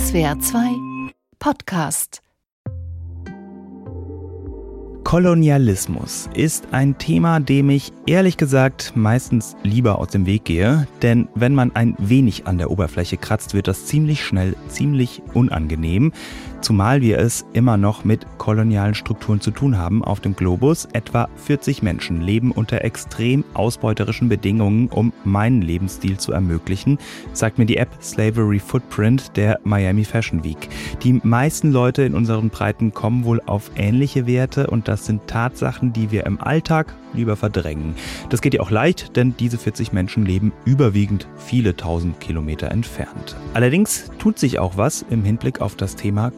SWR 2 Podcast. Kolonialismus ist ein Thema, dem ich ehrlich gesagt meistens lieber aus dem Weg gehe, denn wenn man ein wenig an der Oberfläche kratzt, wird das ziemlich schnell ziemlich unangenehm zumal wir es immer noch mit kolonialen Strukturen zu tun haben auf dem Globus. Etwa 40 Menschen leben unter extrem ausbeuterischen Bedingungen, um meinen Lebensstil zu ermöglichen, sagt mir die App Slavery Footprint der Miami Fashion Week. Die meisten Leute in unseren Breiten kommen wohl auf ähnliche Werte und das sind Tatsachen, die wir im Alltag lieber verdrängen. Das geht ja auch leicht, denn diese 40 Menschen leben überwiegend viele tausend Kilometer entfernt. Allerdings tut sich auch was im Hinblick auf das Thema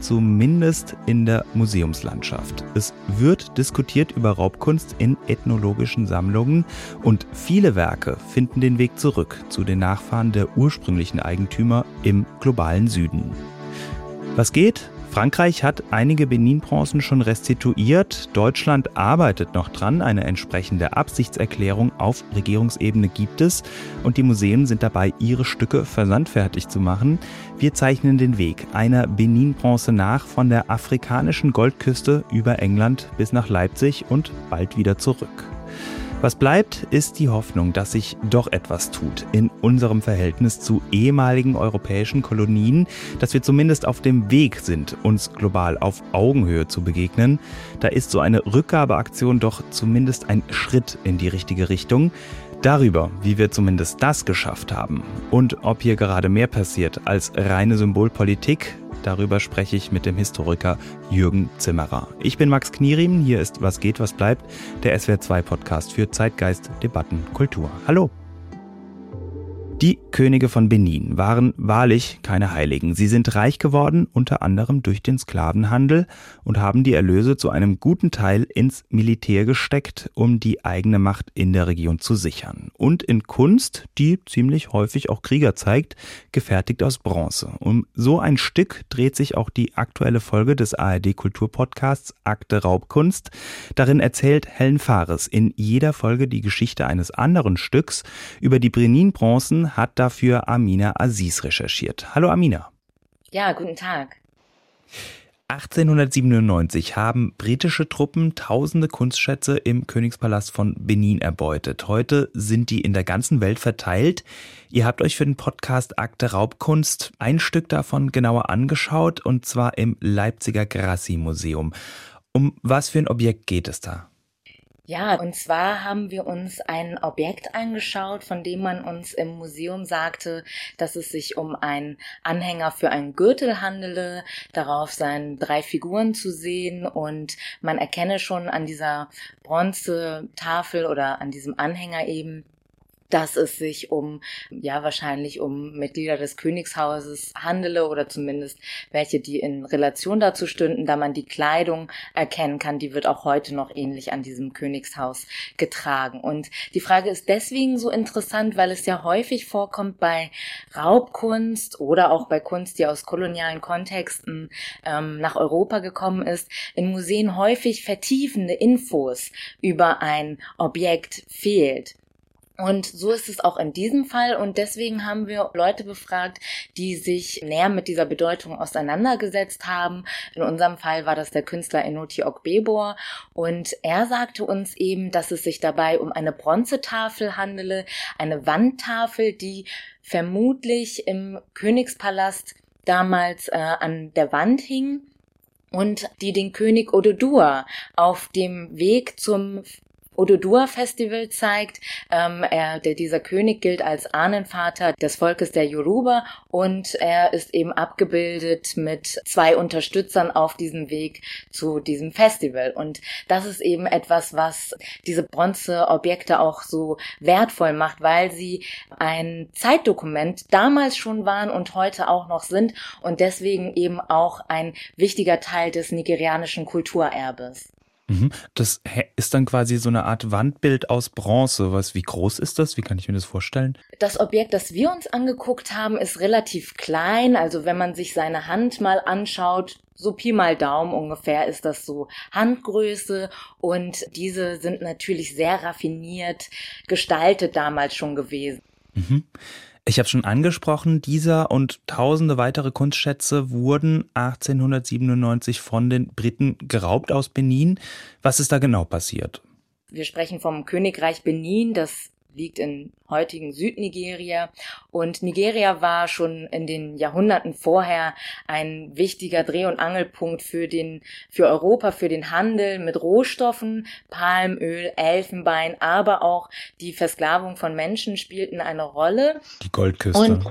zumindest in der Museumslandschaft. Es wird diskutiert über Raubkunst in ethnologischen Sammlungen und viele Werke finden den Weg zurück zu den Nachfahren der ursprünglichen Eigentümer im globalen Süden. Was geht? Frankreich hat einige Benin-Bronzen schon restituiert. Deutschland arbeitet noch dran. Eine entsprechende Absichtserklärung auf Regierungsebene gibt es. Und die Museen sind dabei, ihre Stücke versandfertig zu machen. Wir zeichnen den Weg einer Benin-Bronze nach von der afrikanischen Goldküste über England bis nach Leipzig und bald wieder zurück. Was bleibt, ist die Hoffnung, dass sich doch etwas tut in unserem Verhältnis zu ehemaligen europäischen Kolonien, dass wir zumindest auf dem Weg sind, uns global auf Augenhöhe zu begegnen. Da ist so eine Rückgabeaktion doch zumindest ein Schritt in die richtige Richtung. Darüber, wie wir zumindest das geschafft haben und ob hier gerade mehr passiert als reine Symbolpolitik, Darüber spreche ich mit dem Historiker Jürgen Zimmerer. Ich bin Max Knierim, hier ist Was geht, was bleibt, der SWR2 Podcast für Zeitgeist, Debatten, Kultur. Hallo. Die Könige von Benin waren wahrlich keine Heiligen. Sie sind reich geworden, unter anderem durch den Sklavenhandel und haben die Erlöse zu einem guten Teil ins Militär gesteckt, um die eigene Macht in der Region zu sichern. Und in Kunst, die ziemlich häufig auch Krieger zeigt, gefertigt aus Bronze. Um so ein Stück dreht sich auch die aktuelle Folge des ARD Kulturpodcasts Akte Raubkunst. Darin erzählt Helen Fares in jeder Folge die Geschichte eines anderen Stücks über die Benin-Bronzen hat dafür Amina Aziz recherchiert. Hallo Amina. Ja, guten Tag. 1897 haben britische Truppen tausende Kunstschätze im Königspalast von Benin erbeutet. Heute sind die in der ganzen Welt verteilt. Ihr habt euch für den Podcast Akte Raubkunst ein Stück davon genauer angeschaut und zwar im Leipziger Grassi Museum. Um was für ein Objekt geht es da? Ja, und zwar haben wir uns ein Objekt angeschaut, von dem man uns im Museum sagte, dass es sich um einen Anhänger für einen Gürtel handele. Darauf seien drei Figuren zu sehen und man erkenne schon an dieser Bronzetafel oder an diesem Anhänger eben, dass es sich um, ja, wahrscheinlich um Mitglieder des Königshauses handele oder zumindest welche, die in Relation dazu stünden, da man die Kleidung erkennen kann, die wird auch heute noch ähnlich an diesem Königshaus getragen. Und die Frage ist deswegen so interessant, weil es ja häufig vorkommt bei Raubkunst oder auch bei Kunst, die aus kolonialen Kontexten ähm, nach Europa gekommen ist, in Museen häufig vertiefende Infos über ein Objekt fehlt. Und so ist es auch in diesem Fall. Und deswegen haben wir Leute befragt, die sich näher mit dieser Bedeutung auseinandergesetzt haben. In unserem Fall war das der Künstler Enoti Ogbebor. Und er sagte uns eben, dass es sich dabei um eine Bronzetafel handele, eine Wandtafel, die vermutlich im Königspalast damals äh, an der Wand hing und die den König Ododur auf dem Weg zum Ododua Festival zeigt. Ähm, er, der, dieser König gilt als Ahnenvater des Volkes der Yoruba und er ist eben abgebildet mit zwei Unterstützern auf diesem Weg zu diesem Festival. Und das ist eben etwas, was diese Bronzeobjekte auch so wertvoll macht, weil sie ein Zeitdokument damals schon waren und heute auch noch sind und deswegen eben auch ein wichtiger Teil des nigerianischen Kulturerbes. Mhm. Das ist dann quasi so eine Art Wandbild aus Bronze. Was, wie groß ist das? Wie kann ich mir das vorstellen? Das Objekt, das wir uns angeguckt haben, ist relativ klein. Also wenn man sich seine Hand mal anschaut, so Pi mal Daumen ungefähr ist das so Handgröße und diese sind natürlich sehr raffiniert gestaltet damals schon gewesen. Mhm. Ich habe schon angesprochen, dieser und tausende weitere Kunstschätze wurden 1897 von den Briten geraubt aus Benin. Was ist da genau passiert? Wir sprechen vom Königreich Benin, das liegt in heutigen Südnigeria. Und Nigeria war schon in den Jahrhunderten vorher ein wichtiger Dreh- und Angelpunkt für den, für Europa, für den Handel mit Rohstoffen, Palmöl, Elfenbein, aber auch die Versklavung von Menschen spielten eine Rolle. Die Goldküste. Und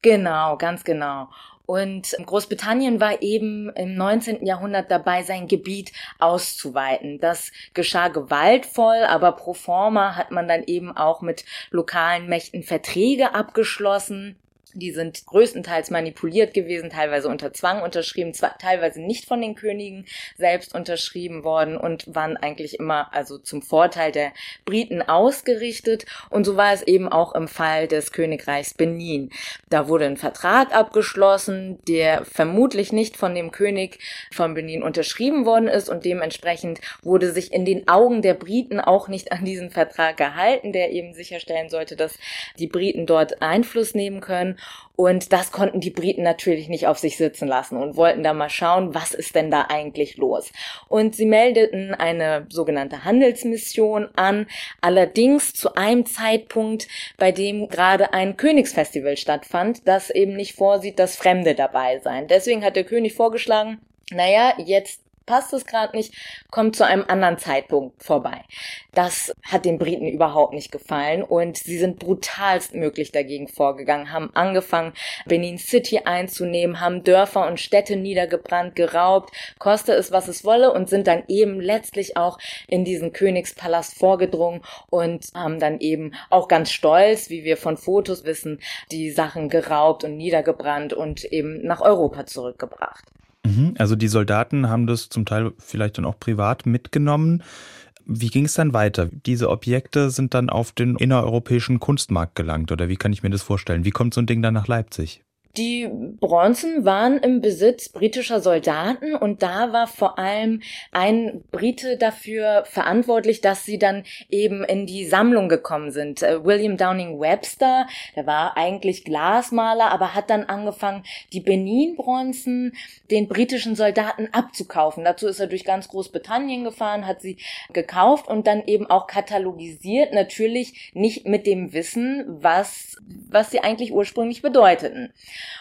Genau, ganz genau. Und Großbritannien war eben im 19. Jahrhundert dabei, sein Gebiet auszuweiten. Das geschah gewaltvoll, aber pro forma hat man dann eben auch mit lokalen Mächten Verträge abgeschlossen die sind größtenteils manipuliert gewesen, teilweise unter Zwang unterschrieben, teilweise nicht von den Königen selbst unterschrieben worden und waren eigentlich immer also zum Vorteil der Briten ausgerichtet. Und so war es eben auch im Fall des Königreichs Benin. Da wurde ein Vertrag abgeschlossen, der vermutlich nicht von dem König von Benin unterschrieben worden ist und dementsprechend wurde sich in den Augen der Briten auch nicht an diesen Vertrag gehalten, der eben sicherstellen sollte, dass die Briten dort Einfluss nehmen können. Und das konnten die Briten natürlich nicht auf sich sitzen lassen und wollten da mal schauen, was ist denn da eigentlich los. Und sie meldeten eine sogenannte Handelsmission an, allerdings zu einem Zeitpunkt, bei dem gerade ein Königsfestival stattfand, das eben nicht vorsieht, dass Fremde dabei seien. Deswegen hat der König vorgeschlagen, naja, jetzt passt es gerade nicht, kommt zu einem anderen Zeitpunkt vorbei. Das hat den Briten überhaupt nicht gefallen und sie sind brutalst möglich dagegen vorgegangen, haben angefangen, Benin City einzunehmen, haben Dörfer und Städte niedergebrannt, geraubt, koste es, was es wolle und sind dann eben letztlich auch in diesen Königspalast vorgedrungen und haben dann eben auch ganz stolz, wie wir von Fotos wissen, die Sachen geraubt und niedergebrannt und eben nach Europa zurückgebracht. Mhm. Also die Soldaten haben das zum Teil vielleicht dann auch privat mitgenommen. Wie ging es dann weiter? Diese Objekte sind dann auf den innereuropäischen Kunstmarkt gelangt oder wie kann ich mir das vorstellen? Wie kommt so ein Ding dann nach Leipzig? Die Bronzen waren im Besitz britischer Soldaten und da war vor allem ein Brite dafür verantwortlich, dass sie dann eben in die Sammlung gekommen sind. Äh, William Downing Webster, der war eigentlich Glasmaler, aber hat dann angefangen, die Benin-Bronzen den britischen Soldaten abzukaufen. Dazu ist er durch ganz Großbritannien gefahren, hat sie gekauft und dann eben auch katalogisiert, natürlich nicht mit dem Wissen, was, was sie eigentlich ursprünglich bedeuteten.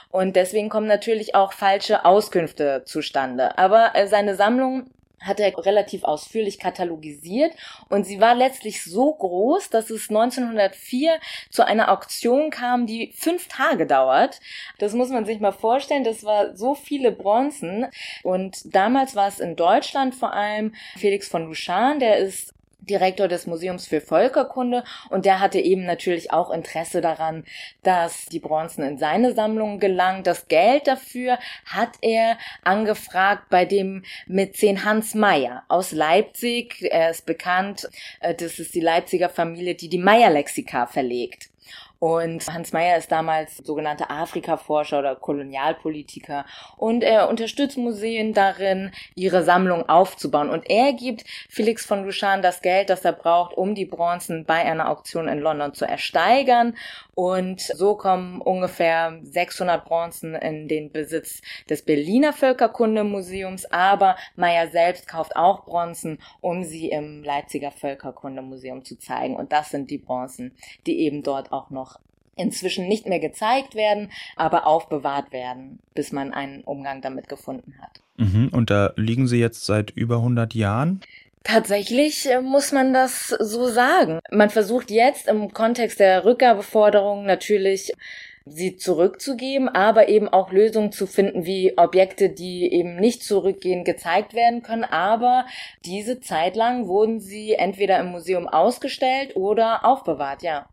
Und deswegen kommen natürlich auch falsche Auskünfte zustande. Aber äh, seine Sammlung hat er relativ ausführlich katalogisiert und sie war letztlich so groß, dass es 1904 zu einer Auktion kam, die fünf Tage dauert. Das muss man sich mal vorstellen, das war so viele Bronzen und damals war es in Deutschland vor allem Felix von Luschan, der ist Direktor des Museums für Völkerkunde und der hatte eben natürlich auch Interesse daran, dass die Bronzen in seine Sammlung gelangen. Das Geld dafür hat er angefragt bei dem Mäzen Hans Meyer aus Leipzig. Er ist bekannt, äh, das ist die Leipziger Familie, die die Meyer-Lexika verlegt. Und Hans Meyer ist damals sogenannter Afrika-Forscher oder Kolonialpolitiker und er unterstützt Museen darin, ihre Sammlung aufzubauen. Und er gibt Felix von Luschan das Geld, das er braucht, um die Bronzen bei einer Auktion in London zu ersteigern. Und so kommen ungefähr 600 Bronzen in den Besitz des Berliner Völkerkundemuseums. Aber Meyer selbst kauft auch Bronzen, um sie im Leipziger Völkerkundemuseum zu zeigen. Und das sind die Bronzen, die eben dort auch noch inzwischen nicht mehr gezeigt werden, aber aufbewahrt werden, bis man einen Umgang damit gefunden hat. Mhm, und da liegen sie jetzt seit über 100 Jahren? Tatsächlich äh, muss man das so sagen. Man versucht jetzt im Kontext der Rückgabeforderung natürlich sie zurückzugeben, aber eben auch Lösungen zu finden, wie Objekte, die eben nicht zurückgehen, gezeigt werden können. Aber diese Zeit lang wurden sie entweder im Museum ausgestellt oder aufbewahrt, ja.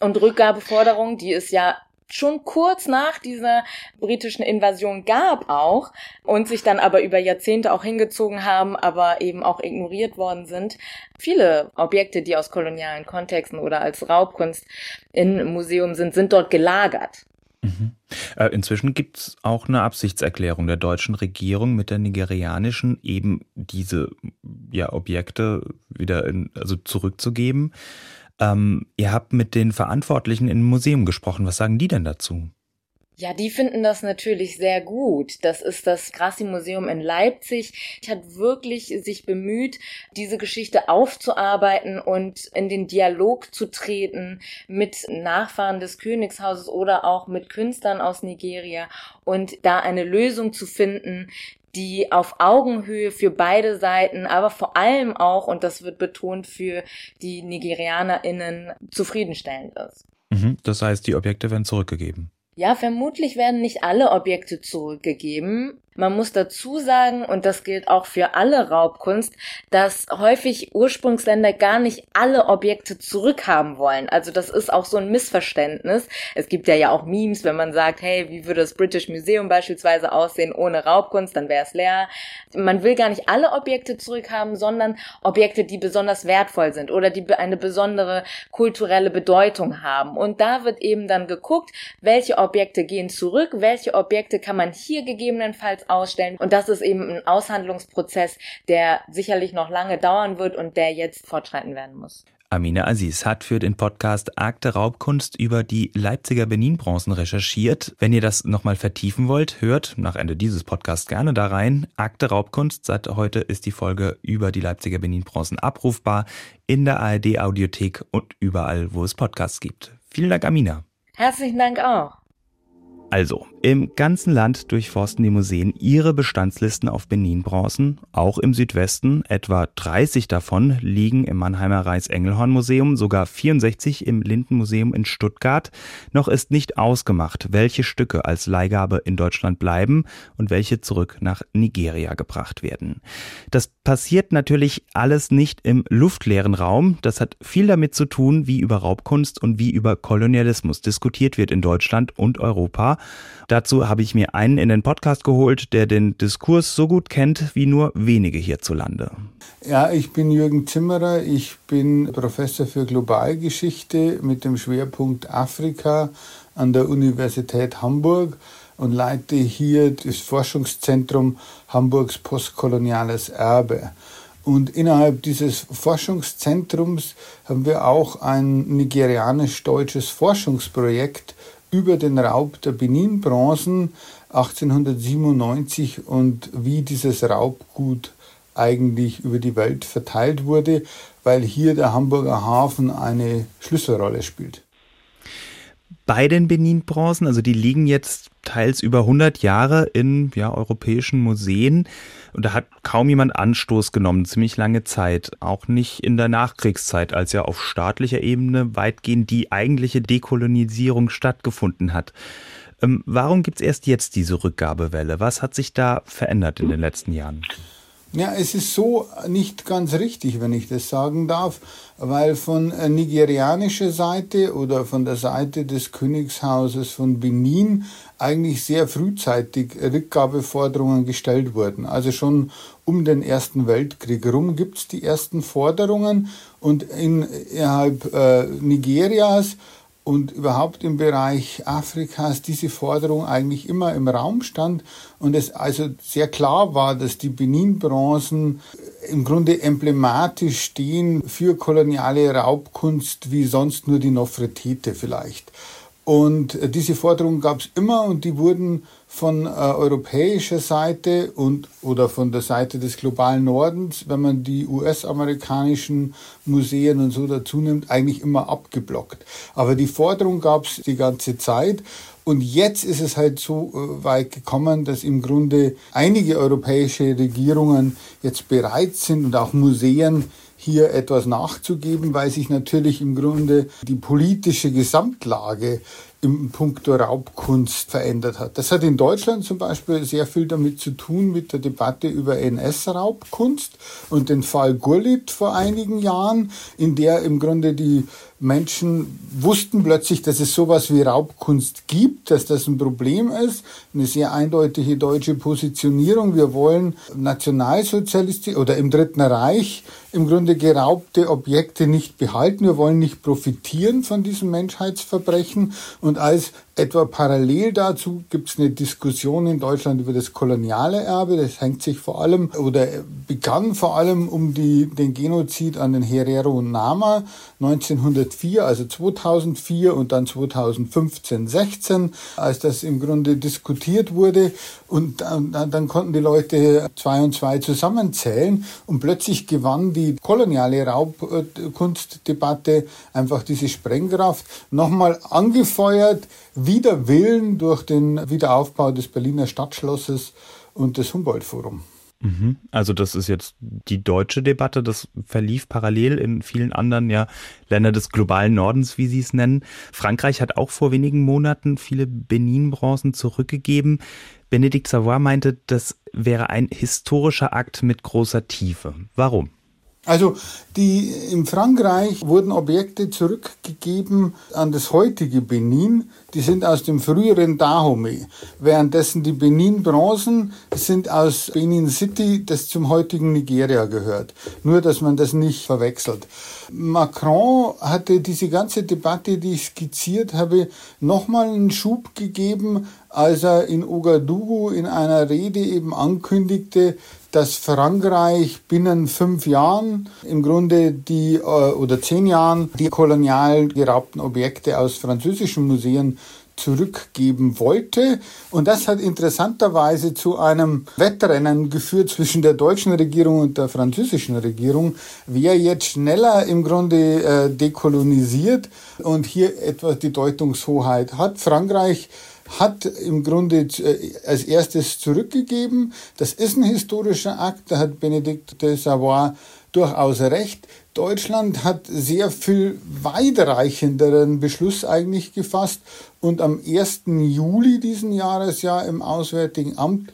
Und Rückgabeforderung, die es ja schon kurz nach dieser britischen Invasion gab auch und sich dann aber über Jahrzehnte auch hingezogen haben, aber eben auch ignoriert worden sind. Viele Objekte, die aus kolonialen Kontexten oder als Raubkunst im Museum sind, sind dort gelagert. Mhm. Äh, inzwischen gibt es auch eine Absichtserklärung der deutschen Regierung mit der nigerianischen, eben diese ja, Objekte wieder in, also zurückzugeben. Ähm, ihr habt mit den Verantwortlichen im Museum gesprochen. Was sagen die denn dazu? Ja, die finden das natürlich sehr gut. Das ist das Grassi-Museum in Leipzig. Ich hat wirklich sich bemüht, diese Geschichte aufzuarbeiten und in den Dialog zu treten mit Nachfahren des Königshauses oder auch mit Künstlern aus Nigeria und da eine Lösung zu finden, die auf Augenhöhe für beide Seiten, aber vor allem auch, und das wird betont, für die NigerianerInnen zufriedenstellend ist. Mhm, das heißt, die Objekte werden zurückgegeben. Ja, vermutlich werden nicht alle Objekte zurückgegeben. Man muss dazu sagen, und das gilt auch für alle Raubkunst, dass häufig Ursprungsländer gar nicht alle Objekte zurückhaben wollen. Also das ist auch so ein Missverständnis. Es gibt ja ja auch Memes, wenn man sagt, hey, wie würde das British Museum beispielsweise aussehen ohne Raubkunst, dann wäre es leer. Man will gar nicht alle Objekte zurückhaben, sondern Objekte, die besonders wertvoll sind oder die eine besondere kulturelle Bedeutung haben. Und da wird eben dann geguckt, welche Objekte gehen zurück, welche Objekte kann man hier gegebenenfalls ausstellen. Und das ist eben ein Aushandlungsprozess, der sicherlich noch lange dauern wird und der jetzt fortschreiten werden muss. Amina Aziz hat für den Podcast Akte Raubkunst über die Leipziger Benin-Bronzen recherchiert. Wenn ihr das nochmal vertiefen wollt, hört nach Ende dieses Podcasts gerne da rein. Akte Raubkunst, seit heute ist die Folge über die Leipziger Benin-Bronzen abrufbar in der ARD-Audiothek und überall, wo es Podcasts gibt. Vielen Dank, Amina. Herzlichen Dank auch. Also, im ganzen Land durchforsten die Museen ihre Bestandslisten auf Benin-Bronzen. Auch im Südwesten, etwa 30 davon liegen im Mannheimer Reis-Engelhorn-Museum, sogar 64 im Lindenmuseum in Stuttgart. Noch ist nicht ausgemacht, welche Stücke als Leihgabe in Deutschland bleiben und welche zurück nach Nigeria gebracht werden. Das passiert natürlich alles nicht im luftleeren Raum. Das hat viel damit zu tun, wie über Raubkunst und wie über Kolonialismus diskutiert wird in Deutschland und Europa. Dazu habe ich mir einen in den Podcast geholt, der den Diskurs so gut kennt wie nur wenige hierzulande. Ja, ich bin Jürgen Zimmerer. Ich bin Professor für Globalgeschichte mit dem Schwerpunkt Afrika an der Universität Hamburg und leite hier das Forschungszentrum Hamburgs postkoloniales Erbe. Und innerhalb dieses Forschungszentrums haben wir auch ein nigerianisch-deutsches Forschungsprojekt über den Raub der Benin-Bronzen 1897 und wie dieses Raubgut eigentlich über die Welt verteilt wurde, weil hier der Hamburger Hafen eine Schlüsselrolle spielt. Bei den Benin-Bronzen, also die liegen jetzt teils über 100 Jahre in ja, europäischen Museen und da hat kaum jemand Anstoß genommen, ziemlich lange Zeit, auch nicht in der Nachkriegszeit, als ja auf staatlicher Ebene weitgehend die eigentliche Dekolonisierung stattgefunden hat. Ähm, warum gibt es erst jetzt diese Rückgabewelle? Was hat sich da verändert in den letzten Jahren? Ja, es ist so nicht ganz richtig, wenn ich das sagen darf, weil von äh, nigerianischer Seite oder von der Seite des Königshauses von Benin eigentlich sehr frühzeitig Rückgabeforderungen gestellt wurden. Also schon um den Ersten Weltkrieg rum gibt es die ersten Forderungen und innerhalb äh, Nigerias und überhaupt im Bereich Afrikas diese Forderung eigentlich immer im Raum stand und es also sehr klar war, dass die Benin-Bronzen im Grunde emblematisch stehen für koloniale Raubkunst wie sonst nur die Nofretete vielleicht. Und diese Forderungen gab es immer und die wurden von äh, europäischer Seite und oder von der Seite des globalen Nordens, wenn man die US-amerikanischen Museen und so dazu nimmt, eigentlich immer abgeblockt. Aber die Forderung gab es die ganze Zeit. Und jetzt ist es halt so äh, weit gekommen, dass im Grunde einige europäische Regierungen jetzt bereit sind und auch Museen hier etwas nachzugeben, weil sich natürlich im Grunde die politische Gesamtlage im Punkto Raubkunst verändert hat. Das hat in Deutschland zum Beispiel sehr viel damit zu tun mit der Debatte über NS-Raubkunst und den Fall Gurlitt vor einigen Jahren, in der im Grunde die Menschen wussten plötzlich, dass es sowas wie Raubkunst gibt, dass das ein Problem ist. Eine sehr eindeutige deutsche Positionierung. Wir wollen nationalsozialistisch oder im Dritten Reich im Grunde geraubte Objekte nicht behalten. Wir wollen nicht profitieren von diesem Menschheitsverbrechen. Und als Etwa parallel dazu gibt es eine Diskussion in Deutschland über das koloniale Erbe. Das hängt sich vor allem oder begann vor allem um die, den Genozid an den Herero und Nama 1904, also 2004 und dann 2015, 16, als das im Grunde diskutiert wurde. Und dann, dann konnten die Leute zwei und zwei zusammenzählen und plötzlich gewann die koloniale Raubkunstdebatte einfach diese Sprengkraft nochmal angefeuert wider Willen durch den Wiederaufbau des Berliner Stadtschlosses und des Humboldt-Forum. Mhm. Also das ist jetzt die deutsche Debatte, das verlief parallel in vielen anderen ja Länder des globalen Nordens, wie sie es nennen. Frankreich hat auch vor wenigen Monaten viele Benin-Bronzen zurückgegeben. Benedikt Savoy meinte, das wäre ein historischer Akt mit großer Tiefe. Warum? Also die, in Frankreich wurden Objekte zurückgegeben an das heutige Benin, die sind aus dem früheren Dahomey, währenddessen die Benin-Bronzen sind aus Benin City, das zum heutigen Nigeria gehört. Nur, dass man das nicht verwechselt. Macron hatte diese ganze Debatte, die ich skizziert habe, nochmal einen Schub gegeben, als er in Ouagadougou in einer Rede eben ankündigte, dass Frankreich binnen fünf Jahren im Grunde die äh, oder zehn Jahren die kolonial geraubten Objekte aus französischen Museen zurückgeben wollte. Und das hat interessanterweise zu einem Wettrennen geführt zwischen der deutschen Regierung und der französischen Regierung, wer jetzt schneller im Grunde äh, dekolonisiert und hier etwas die Deutungshoheit hat. Frankreich hat im Grunde äh, als erstes zurückgegeben. Das ist ein historischer Akt, da hat Benedikt de Savoy durchaus recht. Deutschland hat sehr viel weitreichenderen Beschluss eigentlich gefasst und am 1. Juli diesen Jahres ja im Auswärtigen Amt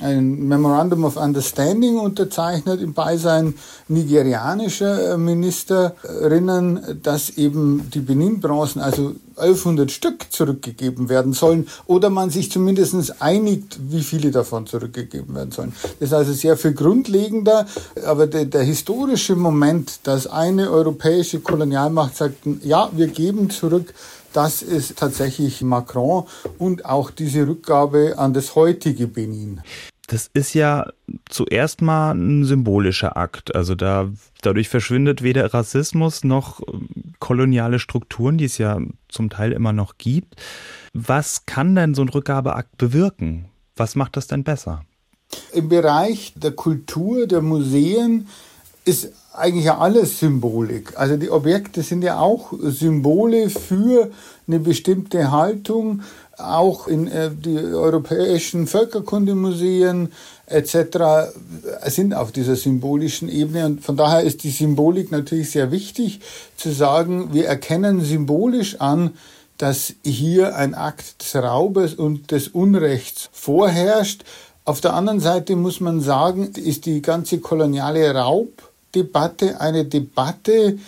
ein Memorandum of Understanding unterzeichnet im Beisein nigerianischer äh, Ministerinnen, dass eben die Benin-Bronzen, also 1100 Stück zurückgegeben werden sollen oder man sich zumindest einigt, wie viele davon zurückgegeben werden sollen. Das ist also sehr viel grundlegender, aber der, der historische Moment, dass eine europäische Kolonialmacht sagt, ja, wir geben zurück, das ist tatsächlich Macron und auch diese Rückgabe an das heutige Benin. Das ist ja zuerst mal ein symbolischer Akt. Also da, dadurch verschwindet weder Rassismus noch ähm, koloniale Strukturen, die es ja zum Teil immer noch gibt. Was kann denn so ein Rückgabeakt bewirken? Was macht das denn besser? Im Bereich der Kultur, der Museen ist eigentlich ja alles Symbolik. Also die Objekte sind ja auch Symbole für eine bestimmte Haltung. Auch in äh, die europäischen Völkerkundemuseen etc. sind auf dieser symbolischen Ebene. Und von daher ist die Symbolik natürlich sehr wichtig zu sagen, wir erkennen symbolisch an, dass hier ein Akt des Raubes und des Unrechts vorherrscht. Auf der anderen Seite muss man sagen, ist die ganze koloniale Raub Debatte eine Debatte,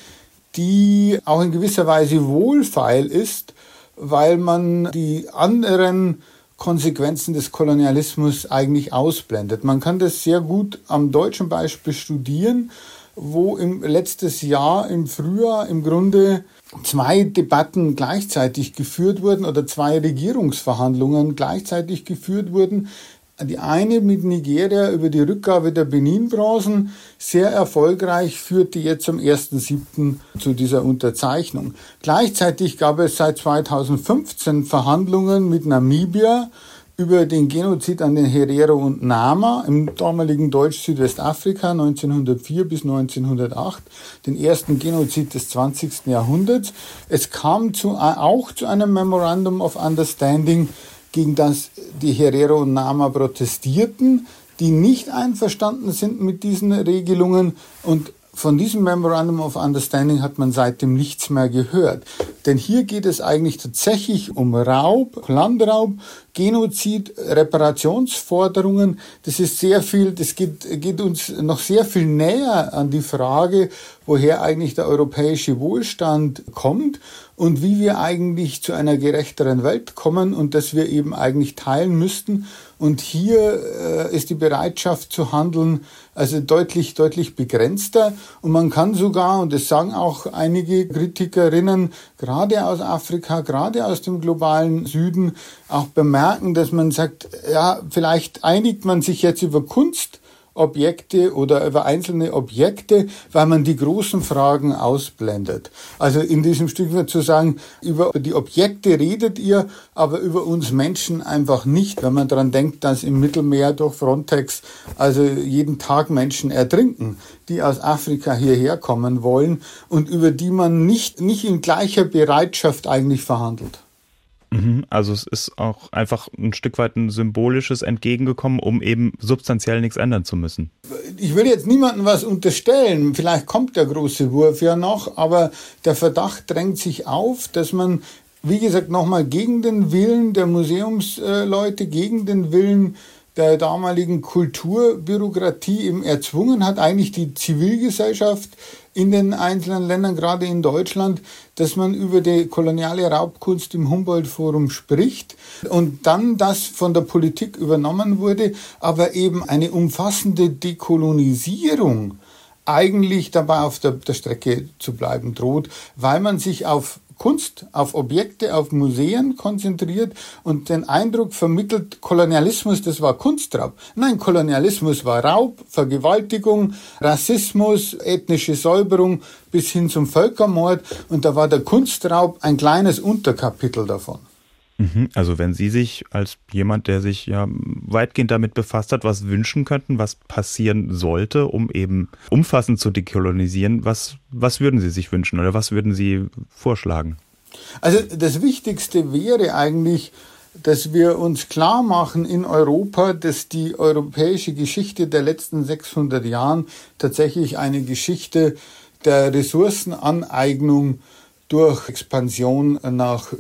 die auch in gewisser Weise wohlfeil ist, weil man die anderen Konsequenzen des Kolonialismus eigentlich ausblendet. Man kann das sehr gut am deutschen Beispiel studieren, wo im letztes Jahr im Frühjahr im Grunde zwei Debatten gleichzeitig geführt wurden oder zwei Regierungsverhandlungen gleichzeitig geführt wurden, die eine mit Nigeria über die Rückgabe der Benin-Bronzen sehr erfolgreich führte jetzt zum 1.7. zu dieser Unterzeichnung. Gleichzeitig gab es seit 2015 Verhandlungen mit Namibia über den Genozid an den Herero und Nama im damaligen Deutsch-Südwestafrika 1904 bis 1908, den ersten Genozid des 20. Jahrhunderts. Es kam zu, auch zu einem Memorandum of Understanding gegen das die Herero und Nama protestierten, die nicht einverstanden sind mit diesen Regelungen und von diesem Memorandum of Understanding hat man seitdem nichts mehr gehört. Denn hier geht es eigentlich tatsächlich um Raub, Landraub, Genozid, Reparationsforderungen. Das ist sehr viel, das geht, geht uns noch sehr viel näher an die Frage, woher eigentlich der europäische Wohlstand kommt. Und wie wir eigentlich zu einer gerechteren Welt kommen und dass wir eben eigentlich teilen müssten. Und hier äh, ist die Bereitschaft zu handeln also deutlich, deutlich begrenzter. Und man kann sogar, und das sagen auch einige Kritikerinnen, gerade aus Afrika, gerade aus dem globalen Süden, auch bemerken, dass man sagt, ja, vielleicht einigt man sich jetzt über Kunst, Objekte oder über einzelne Objekte, weil man die großen Fragen ausblendet. Also in diesem Stück wird zu sagen, über die Objekte redet ihr, aber über uns Menschen einfach nicht, wenn man daran denkt, dass im Mittelmeer durch Frontex also jeden Tag Menschen ertrinken, die aus Afrika hierher kommen wollen und über die man nicht, nicht in gleicher Bereitschaft eigentlich verhandelt. Mhm, also es ist auch einfach ein Stück weit ein symbolisches Entgegengekommen, um eben substanziell nichts ändern zu müssen. Ich will jetzt niemandem was unterstellen, vielleicht kommt der große Wurf ja noch, aber der Verdacht drängt sich auf, dass man, wie gesagt, nochmal gegen den Willen der Museumsleute, gegen den Willen der damaligen Kulturbürokratie eben erzwungen hat, eigentlich die Zivilgesellschaft in den einzelnen Ländern, gerade in Deutschland, dass man über die koloniale Raubkunst im Humboldt-Forum spricht und dann das von der Politik übernommen wurde, aber eben eine umfassende Dekolonisierung eigentlich dabei auf der, der Strecke zu bleiben droht, weil man sich auf Kunst, auf Objekte, auf Museen konzentriert und den Eindruck vermittelt, Kolonialismus, das war Kunstraub. Nein, Kolonialismus war Raub, Vergewaltigung, Rassismus, ethnische Säuberung bis hin zum Völkermord und da war der Kunstraub ein kleines Unterkapitel davon. Mhm. Also wenn Sie sich als jemand, der sich ja weitgehend damit befasst hat, was wünschen könnten, was passieren sollte, um eben umfassend zu dekolonisieren, was, was würden Sie sich wünschen oder was würden Sie vorschlagen? Also das Wichtigste wäre eigentlich, dass wir uns klar machen in Europa, dass die europäische Geschichte der letzten 600 Jahren tatsächlich eine Geschichte der Ressourcenaneignung ist durch Expansion nach äh,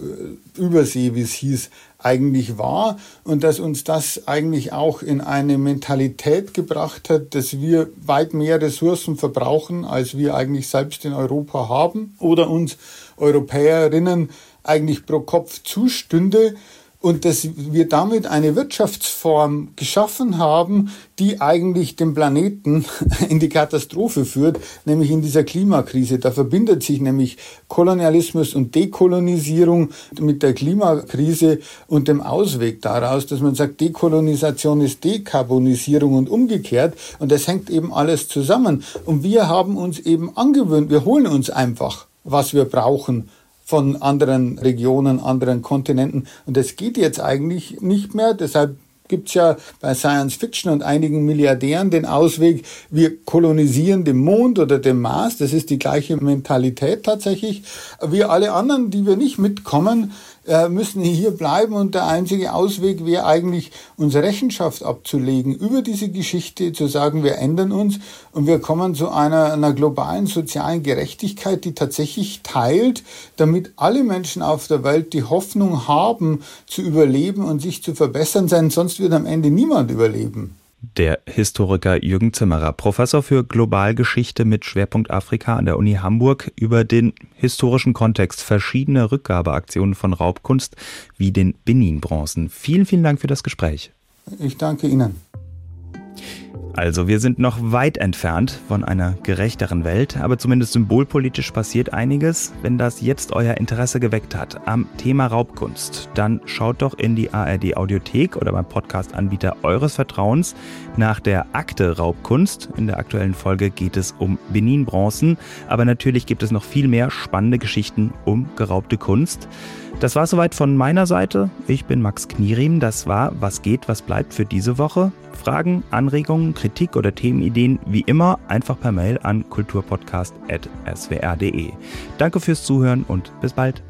Übersee, wie es hieß, eigentlich war. Und dass uns das eigentlich auch in eine Mentalität gebracht hat, dass wir weit mehr Ressourcen verbrauchen, als wir eigentlich selbst in Europa haben oder uns Europäerinnen eigentlich pro Kopf zustünde und dass wir damit eine Wirtschaftsform geschaffen haben, die eigentlich den Planeten in die Katastrophe führt, nämlich in dieser Klimakrise. Da verbindet sich nämlich Kolonialismus und Dekolonisierung mit der Klimakrise und dem Ausweg daraus, dass man sagt, Dekolonisation ist Dekarbonisierung und umgekehrt. Und das hängt eben alles zusammen. Und wir haben uns eben angewöhnt, wir holen uns einfach, was wir brauchen von anderen Regionen, anderen Kontinenten. Und das geht jetzt eigentlich nicht mehr. Deshalb gibt's ja bei Science Fiction und einigen Milliardären den Ausweg, wir kolonisieren den Mond oder den Mars. Das ist die gleiche Mentalität tatsächlich. Wir alle anderen, die wir nicht mitkommen, äh, müssen hier bleiben und der einzige Ausweg wäre eigentlich, unsere Rechenschaft abzulegen über diese Geschichte, zu sagen, wir ändern uns und wir kommen zu einer, einer globalen sozialen Gerechtigkeit, die tatsächlich teilt, damit alle Menschen auf der Welt die Hoffnung haben, zu überleben und sich zu verbessern, denn sonst wird am Ende niemand überleben. Der Historiker Jürgen Zimmerer, Professor für Globalgeschichte mit Schwerpunkt Afrika an der Uni Hamburg, über den historischen Kontext verschiedener Rückgabeaktionen von Raubkunst wie den Benin-Bronzen. Vielen, vielen Dank für das Gespräch. Ich danke Ihnen. Also, wir sind noch weit entfernt von einer gerechteren Welt, aber zumindest symbolpolitisch passiert einiges. Wenn das jetzt euer Interesse geweckt hat am Thema Raubkunst, dann schaut doch in die ARD Audiothek oder beim Podcast-Anbieter eures Vertrauens nach der Akte Raubkunst. In der aktuellen Folge geht es um Benin-Bronzen, aber natürlich gibt es noch viel mehr spannende Geschichten um geraubte Kunst. Das war soweit von meiner Seite. Ich bin Max Knierim. Das war Was geht, was bleibt für diese Woche. Fragen, Anregungen, Kritik oder Themenideen wie immer einfach per Mail an kulturpodcast.swr.de. Danke fürs Zuhören und bis bald.